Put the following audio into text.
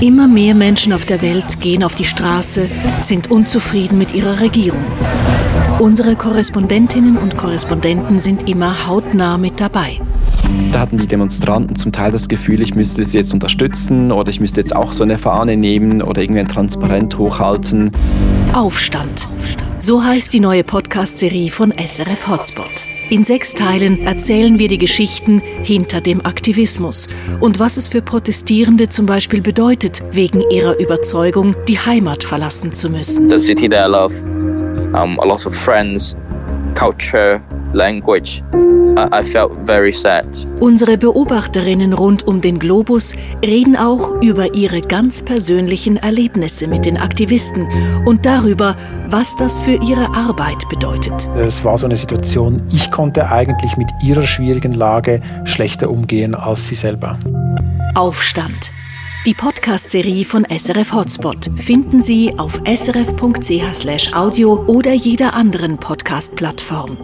Immer mehr Menschen auf der Welt gehen auf die Straße, sind unzufrieden mit ihrer Regierung. Unsere Korrespondentinnen und Korrespondenten sind immer hautnah mit dabei. Da hatten die Demonstranten zum Teil das Gefühl, ich müsste sie jetzt unterstützen oder ich müsste jetzt auch so eine Fahne nehmen oder irgendwie ein Transparent hochhalten. Aufstand. So heißt die neue Podcast-Serie von SRF Hotspot. In sechs Teilen erzählen wir die Geschichten hinter dem Aktivismus und was es für Protestierende zum Beispiel bedeutet, wegen ihrer Überzeugung die Heimat verlassen zu müssen. The city that I love, um, a lot of friends, culture, language. I, felt very sad. Unsere Beobachterinnen rund um den Globus reden auch über ihre ganz persönlichen Erlebnisse mit den Aktivisten und darüber, was das für ihre Arbeit bedeutet. Es war so eine Situation, ich konnte eigentlich mit ihrer schwierigen Lage schlechter umgehen als sie selber. Aufstand. Die Podcast-Serie von SRF Hotspot finden Sie auf srf.ch/audio oder jeder anderen Podcast-Plattform.